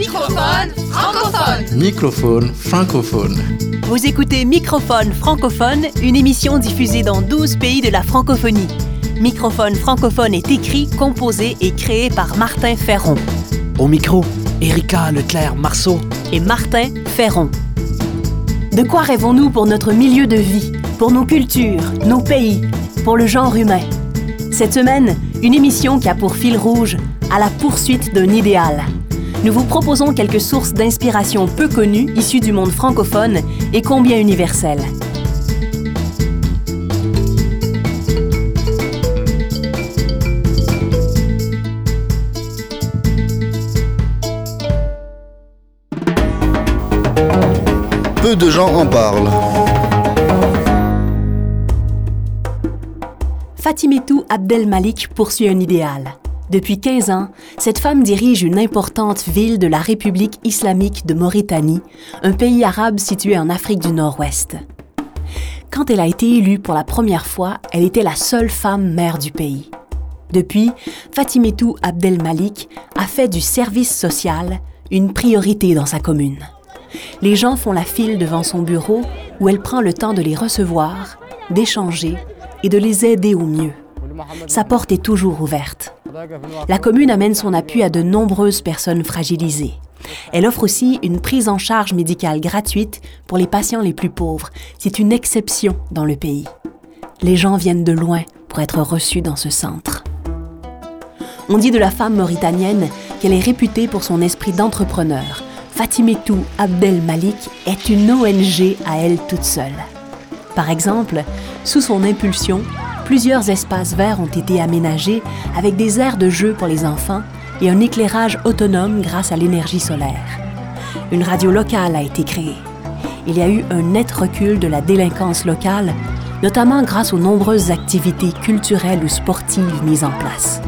Microphone francophone. Microphone francophone. Vous écoutez Microphone francophone, une émission diffusée dans 12 pays de la francophonie. Microphone francophone est écrit, composé et créé par Martin Ferron Au micro, Erika Leclerc-Marceau. et Martin Ferron. De quoi rêvons-nous pour notre milieu de vie, pour nos cultures, nos pays, pour le genre humain? Cette semaine, une émission qui a pour fil rouge à la poursuite d'un idéal. Nous vous proposons quelques sources d'inspiration peu connues issues du monde francophone et combien universelles. Peu de gens en parlent. Fatimetou Abdel Malik poursuit un idéal. Depuis 15 ans, cette femme dirige une importante ville de la République islamique de Mauritanie, un pays arabe situé en Afrique du Nord-Ouest. Quand elle a été élue pour la première fois, elle était la seule femme maire du pays. Depuis, Fatimetou Abdel Malik a fait du service social une priorité dans sa commune. Les gens font la file devant son bureau où elle prend le temps de les recevoir, d'échanger et de les aider au mieux. Sa porte est toujours ouverte. La commune amène son appui à de nombreuses personnes fragilisées. Elle offre aussi une prise en charge médicale gratuite pour les patients les plus pauvres. C'est une exception dans le pays. Les gens viennent de loin pour être reçus dans ce centre. On dit de la femme mauritanienne qu'elle est réputée pour son esprit d'entrepreneur. Fatimetou Abdel Malik est une ONG à elle toute seule. Par exemple, sous son impulsion, plusieurs espaces verts ont été aménagés avec des aires de jeu pour les enfants et un éclairage autonome grâce à l'énergie solaire. Une radio locale a été créée. Il y a eu un net recul de la délinquance locale, notamment grâce aux nombreuses activités culturelles ou sportives mises en place.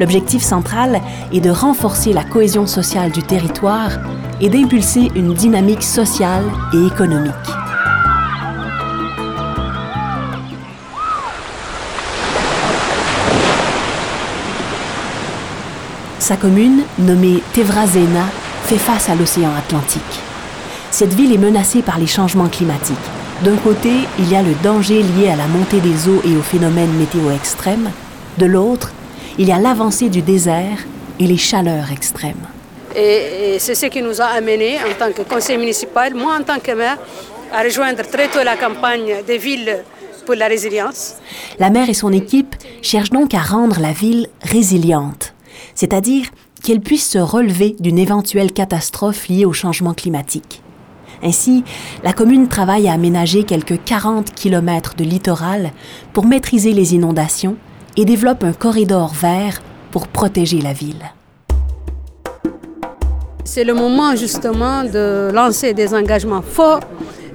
L'objectif central est de renforcer la cohésion sociale du territoire et d'impulser une dynamique sociale et économique. Sa commune, nommée Tevrazena, fait face à l'océan Atlantique. Cette ville est menacée par les changements climatiques. D'un côté, il y a le danger lié à la montée des eaux et aux phénomènes météo extrêmes. De l'autre, il y a l'avancée du désert et les chaleurs extrêmes. Et, c'est ce qui nous a amenés en tant que conseil municipal, moi en tant que maire, à rejoindre très tôt la campagne des villes pour la résilience. La maire et son équipe cherchent donc à rendre la ville résiliente, c'est-à-dire qu'elle puisse se relever d'une éventuelle catastrophe liée au changement climatique. Ainsi, la commune travaille à aménager quelques 40 km de littoral pour maîtriser les inondations et développe un corridor vert pour protéger la ville. C'est le moment justement de lancer des engagements forts,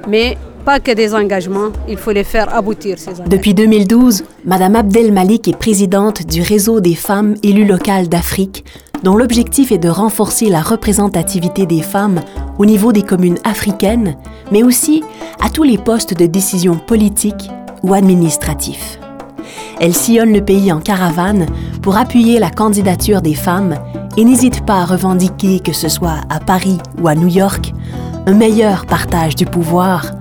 mais pas que des engagements, il faut les faire aboutir ces. Depuis 2012, Madame Abdel Malik est présidente du réseau des femmes élues locales d'Afrique, dont l'objectif est de renforcer la représentativité des femmes au niveau des communes africaines, mais aussi à tous les postes de décision politique ou administratifs. Elle sillonne le pays en caravane pour appuyer la candidature des femmes et n'hésite pas à revendiquer, que ce soit à Paris ou à New York, un meilleur partage du pouvoir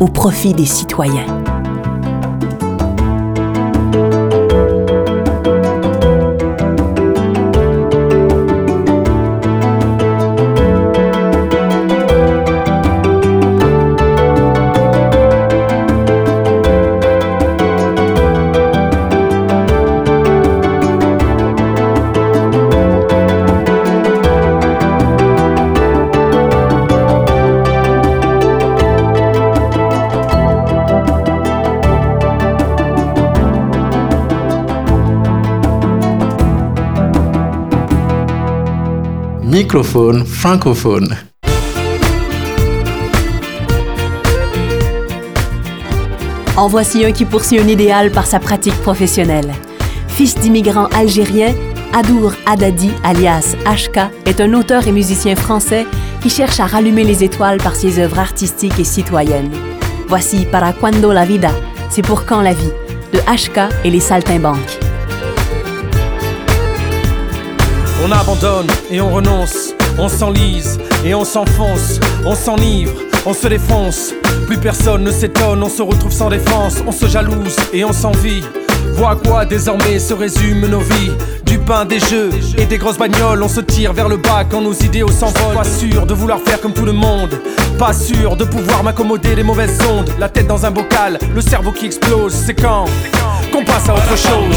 au profit des citoyens. Francophone. En voici un qui poursuit un idéal par sa pratique professionnelle. Fils d'immigrants algériens, Adour Haddadi, alias HK, est un auteur et musicien français qui cherche à rallumer les étoiles par ses œuvres artistiques et citoyennes. Voici Para Cuando la Vida, c'est pour quand la vie, de HK et les Saltimbanques. On abandonne et on renonce, on s'enlise et on s'enfonce, on s'enivre, on se défonce. Plus personne ne s'étonne, on se retrouve sans défense, on se jalouse et on s'envie. Vois à quoi désormais se résument nos vies? Du pain, des jeux et des grosses bagnoles. On se tire vers le bas quand nos idéaux s'envolent. Pas sûr de vouloir faire comme tout le monde. Pas sûr de pouvoir m'accommoder des mauvaises ondes. La tête dans un bocal, le cerveau qui explose. C'est quand qu'on passe à autre chose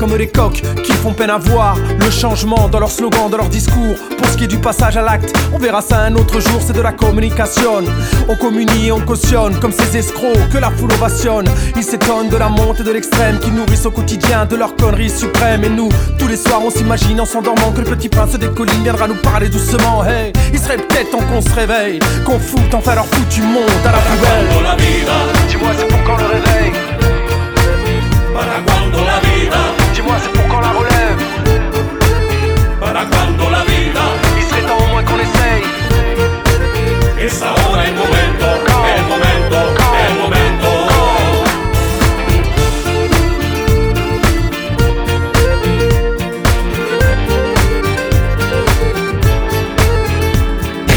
comme les coqs qui font peine à voir le changement dans leur slogan, dans leur discours. Pour ce qui est du passage à l'acte, on verra ça un autre jour, c'est de la communication. On communie on cautionne comme ces escrocs que la foule ovationne. Ils s'étonnent de la montée de l'extrême qui nourrissent au quotidien de leur conneries suprême. Et nous, tous les soirs, on s'imagine en s'endormant que le petit prince des collines viendra nous parler doucement. Hey, il serait peut-être temps qu'on se réveille, qu'on foute enfin leur foutu monde à la poubelle. Dis-moi, c'est pour quand le réveil? Il serait temps au moins qu'on essaye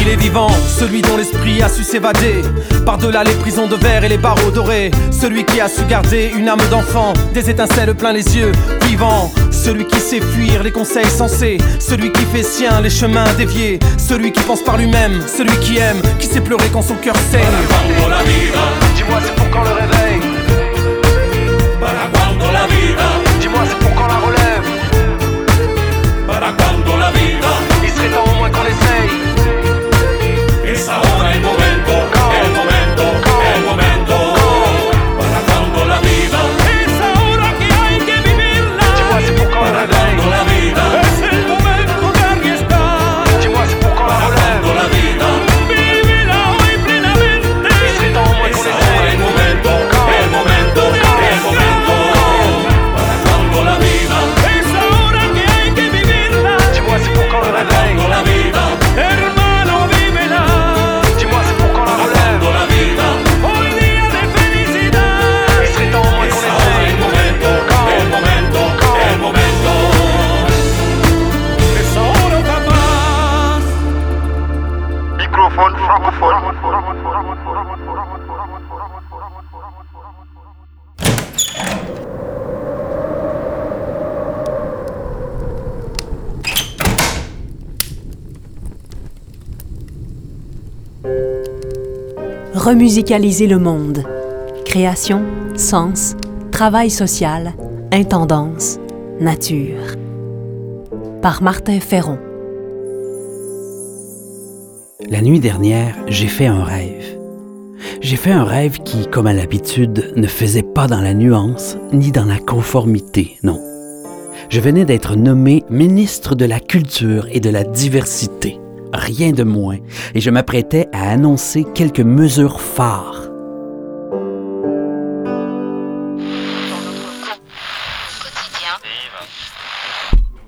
Il est vivant, celui dont l'esprit a su s'évader. Par-delà les prisons de verre et les barreaux dorés Celui qui a su garder une âme d'enfant Des étincelles plein les yeux, vivant Celui qui sait fuir les conseils sensés. Celui qui fait sien les chemins déviés. Celui qui pense par lui-même, celui qui aime Qui sait pleurer quand son cœur saigne. Dis-moi c'est pour quand le réveil? Dis-moi c'est Remusicaliser le monde. Création, sens, travail social, intendance, nature. Par Martin Ferron. La nuit dernière, j'ai fait un rêve. J'ai fait un rêve qui, comme à l'habitude, ne faisait pas dans la nuance ni dans la conformité, non. Je venais d'être nommé ministre de la Culture et de la Diversité, rien de moins, et je m'apprêtais à annoncer quelques mesures phares.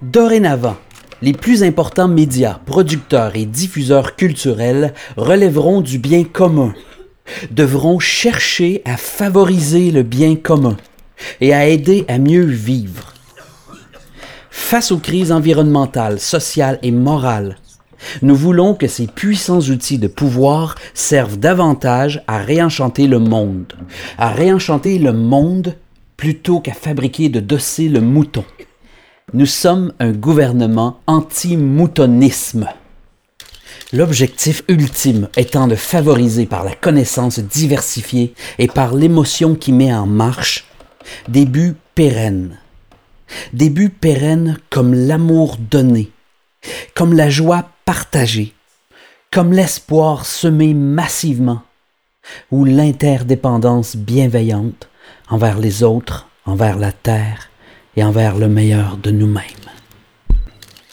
Dorénavant, les plus importants médias, producteurs et diffuseurs culturels relèveront du bien commun, devront chercher à favoriser le bien commun et à aider à mieux vivre. Face aux crises environnementales, sociales et morales, nous voulons que ces puissants outils de pouvoir servent davantage à réenchanter le monde, à réenchanter le monde plutôt qu'à fabriquer de dociles moutons. Nous sommes un gouvernement anti-moutonisme. L'objectif ultime étant de favoriser par la connaissance diversifiée et par l'émotion qui met en marche des buts pérennes. Des buts pérennes comme l'amour donné, comme la joie partagée, comme l'espoir semé massivement, ou l'interdépendance bienveillante envers les autres, envers la terre et envers le meilleur de nous-mêmes.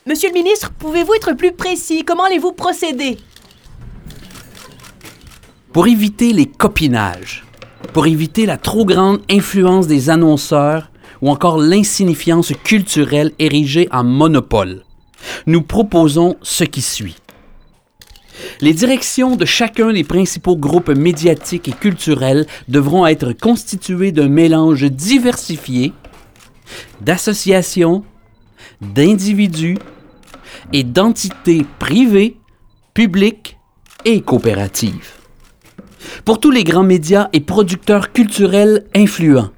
Monsieur le ministre, pouvez-vous être plus précis? Comment allez-vous procéder? Pour éviter les copinages, pour éviter la trop grande influence des annonceurs, ou encore l'insignifiance culturelle érigée en monopole. Nous proposons ce qui suit. Les directions de chacun des principaux groupes médiatiques et culturels devront être constituées d'un mélange diversifié d'associations, d'individus et d'entités privées, publiques et coopératives. Pour tous les grands médias et producteurs culturels influents,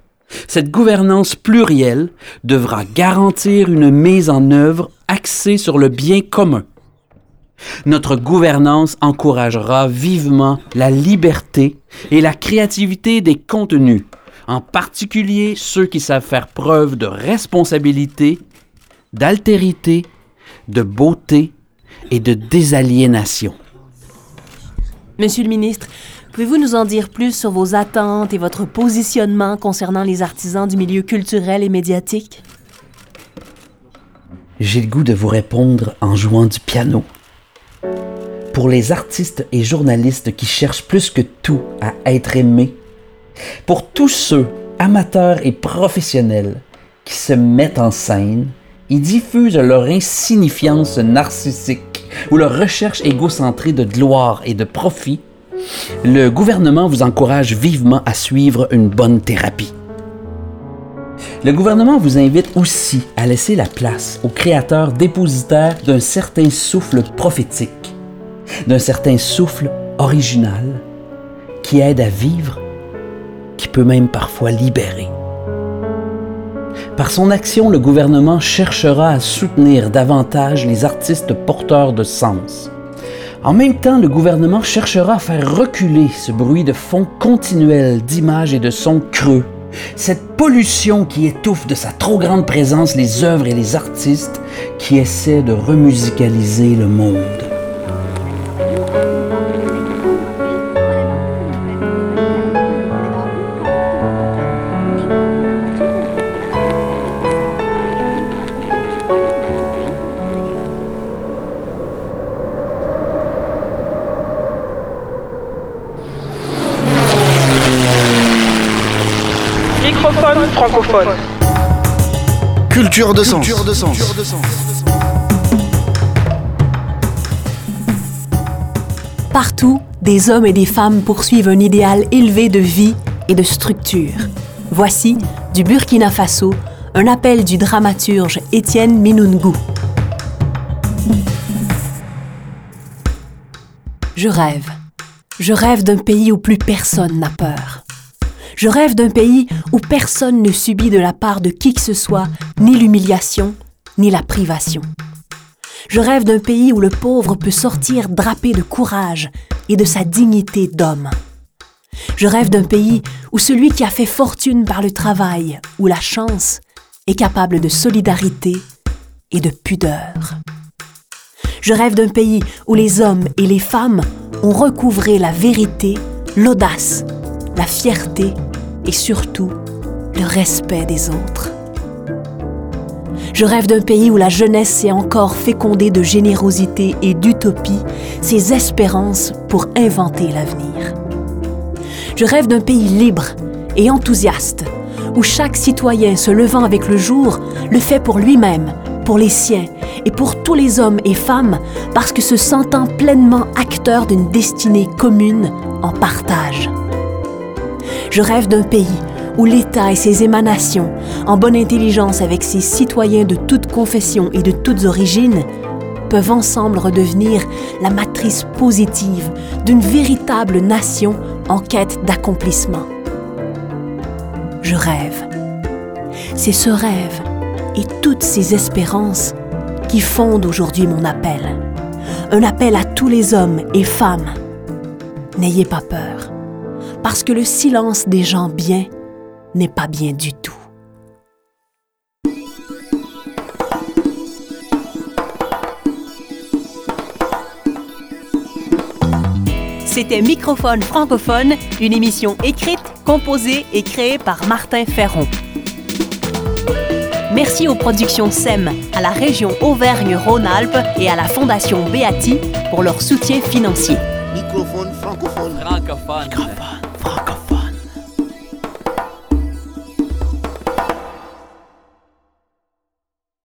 cette gouvernance plurielle devra garantir une mise en œuvre axée sur le bien commun. Notre gouvernance encouragera vivement la liberté et la créativité des contenus, en particulier ceux qui savent faire preuve de responsabilité, d'altérité, de beauté et de désaliénation. Monsieur le ministre, pouvez-vous nous en dire plus sur vos attentes et votre positionnement concernant les artisans du milieu culturel et médiatique? J'ai le goût de vous répondre en jouant du piano. Pour les artistes et journalistes qui cherchent plus que tout à être aimés, pour tous ceux, amateurs et professionnels, qui se mettent en scène et diffusent leur insignifiance narcissique ou leur recherche égocentrée de gloire et de profit, le gouvernement vous encourage vivement à suivre une bonne thérapie. Le gouvernement vous invite aussi à laisser la place aux créateurs dépositaires d'un certain souffle prophétique, d'un certain souffle original qui aide à vivre, qui peut même parfois libérer. Par son action, le gouvernement cherchera à soutenir davantage les artistes porteurs de sens. En même temps, le gouvernement cherchera à faire reculer ce bruit de fond continuel d'images et de sons creux, cette pollution qui étouffe de sa trop grande présence les œuvres et les artistes qui essaient de remusicaliser le monde. Microphone francophone. Culture de sens. Partout, des hommes et des femmes poursuivent un idéal élevé de vie et de structure. Voici, du Burkina Faso, un appel du dramaturge Étienne Minungu. Je rêve. Je rêve d'un pays où plus personne n'a peur. Je rêve d'un pays où personne ne subit de la part de qui que ce soit ni l'humiliation, ni la privation. Je rêve d'un pays où le pauvre peut sortir drapé de courage et de sa dignité d'homme. Je rêve d'un pays où celui qui a fait fortune par le travail ou la chance est capable de solidarité et de pudeur. Je rêve d'un pays où les hommes et les femmes ont recouvré la vérité, l'audace, la fierté et surtout le respect des autres. Je rêve d'un pays où la jeunesse sait encore féconder de générosité et d'utopie ses espérances pour inventer l'avenir. Je rêve d'un pays libre et enthousiaste, où chaque citoyen se levant avec le jour le fait pour lui-même, pour les siens et pour tous les hommes et femmes parce que se sentant pleinement acteur d'une destinée commune en partage. Je rêve d'un pays où l'État et ses émanations, en bonne intelligence avec ses citoyens de toutes confessions et de toutes origines, peuvent ensemble redevenir la matrice positive d'une véritable nation en quête d'accomplissement. Je rêve. C'est ce rêve et toutes ces espérances qui fondent aujourd'hui mon appel. Un appel à tous les hommes et femmes. N'ayez pas peur, parce que le silence des gens bien n'est pas bien du tout. C'était Microphone francophone, une émission écrite, composée et créée par Martin Ferron. Merci aux productions SEM, à la région Auvergne-Rhône-Alpes et à la Fondation Beati pour leur soutien financier. Microphone francophone. Francophone.